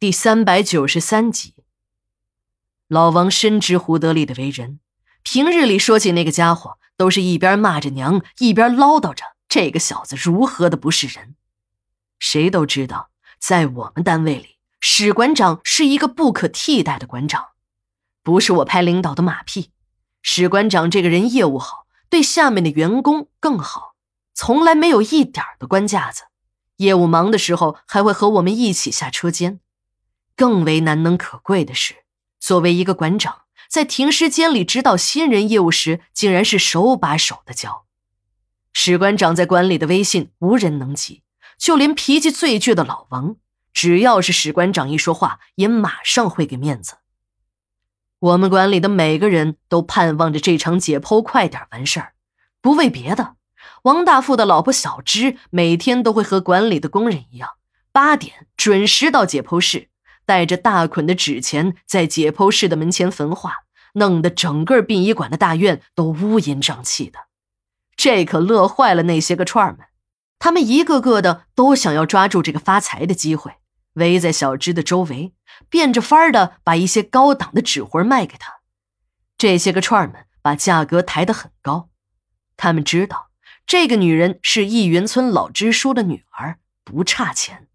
第三百九十三集。老王深知胡德利的为人，平日里说起那个家伙，都是一边骂着娘，一边唠叨着这个小子如何的不是人。谁都知道，在我们单位里，史馆长是一个不可替代的馆长。不是我拍领导的马屁，史馆长这个人业务好，对下面的员工更好，从来没有一点的官架子。业务忙的时候，还会和我们一起下车间。更为难能可贵的是，作为一个馆长，在停尸间里指导新人业务时，竟然是手把手的教。史馆长在馆里的威信无人能及，就连脾气最倔的老王，只要是史馆长一说话，也马上会给面子。我们馆里的每个人都盼望着这场解剖快点完事儿，不为别的，王大富的老婆小芝每天都会和馆里的工人一样，八点准时到解剖室。带着大捆的纸钱在解剖室的门前焚化，弄得整个殡仪馆的大院都乌烟瘴气的。这可乐坏了那些个串儿们，他们一个个的都想要抓住这个发财的机会，围在小芝的周围，变着法儿的把一些高档的纸活卖给他。这些个串儿们把价格抬得很高，他们知道这个女人是义云村老支书的女儿，不差钱。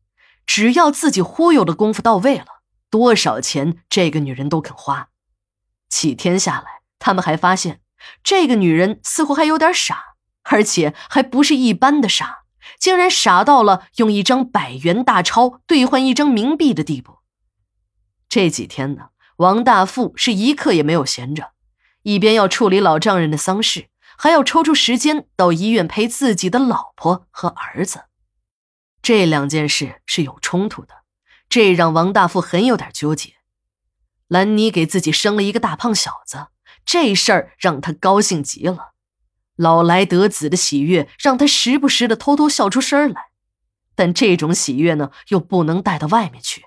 只要自己忽悠的功夫到位了，多少钱这个女人都肯花。几天下来，他们还发现这个女人似乎还有点傻，而且还不是一般的傻，竟然傻到了用一张百元大钞兑换一张冥币的地步。这几天呢，王大富是一刻也没有闲着，一边要处理老丈人的丧事，还要抽出时间到医院陪自己的老婆和儿子。这两件事是有冲突的，这让王大富很有点纠结。兰妮给自己生了一个大胖小子，这事儿让他高兴极了，老来得子的喜悦让他时不时的偷偷笑出声来。但这种喜悦呢，又不能带到外面去。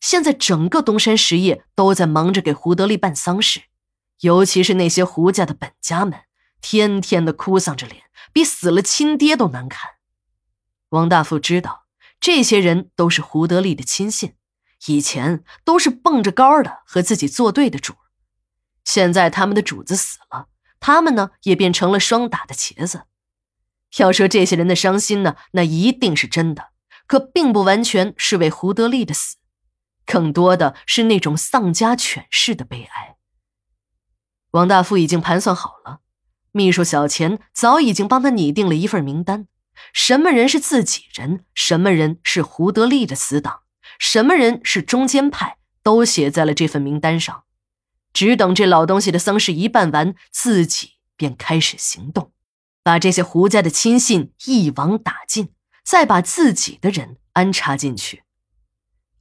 现在整个东山实业都在忙着给胡德利办丧事，尤其是那些胡家的本家们，天天的哭丧着脸，比死了亲爹都难看。王大富知道，这些人都是胡德利的亲信，以前都是蹦着高的和自己作对的主现在他们的主子死了，他们呢也变成了双打的茄子。要说这些人的伤心呢，那一定是真的，可并不完全是为胡德利的死，更多的是那种丧家犬式的悲哀。王大富已经盘算好了，秘书小钱早已经帮他拟定了一份名单。什么人是自己人，什么人是胡德利的死党，什么人是中间派，都写在了这份名单上。只等这老东西的丧事一办完，自己便开始行动，把这些胡家的亲信一网打尽，再把自己的人安插进去。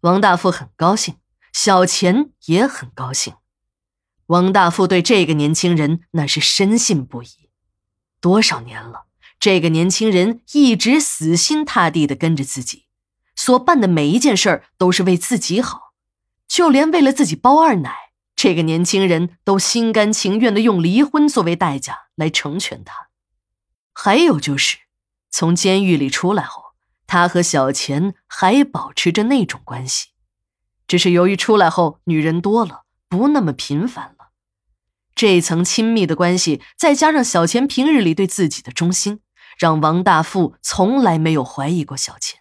王大富很高兴，小钱也很高兴。王大富对这个年轻人那是深信不疑，多少年了。这个年轻人一直死心塌地的跟着自己，所办的每一件事儿都是为自己好，就连为了自己包二奶，这个年轻人都心甘情愿的用离婚作为代价来成全他。还有就是，从监狱里出来后，他和小钱还保持着那种关系，只是由于出来后女人多了，不那么频繁了。这层亲密的关系，再加上小钱平日里对自己的忠心。让王大富从来没有怀疑过小钱。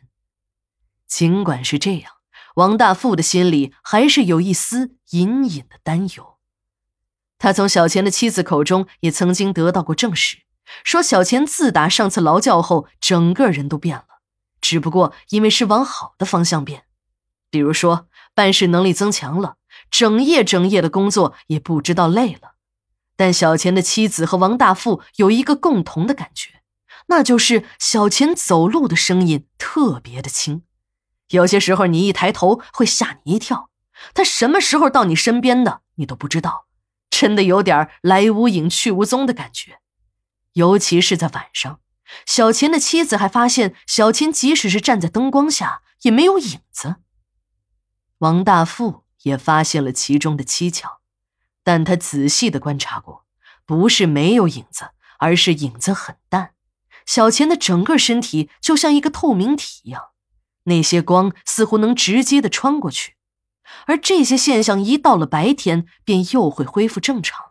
尽管是这样，王大富的心里还是有一丝隐隐的担忧。他从小钱的妻子口中也曾经得到过证实，说小钱自打上次劳教后，整个人都变了，只不过因为是往好的方向变，比如说办事能力增强了，整夜整夜的工作也不知道累了。但小钱的妻子和王大富有一个共同的感觉。那就是小琴走路的声音特别的轻，有些时候你一抬头会吓你一跳。他什么时候到你身边的，你都不知道，真的有点来无影去无踪的感觉。尤其是在晚上，小琴的妻子还发现小琴即使是站在灯光下也没有影子。王大富也发现了其中的蹊跷，但他仔细的观察过，不是没有影子，而是影子很淡。小钱的整个身体就像一个透明体一样，那些光似乎能直接的穿过去，而这些现象一到了白天，便又会恢复正常。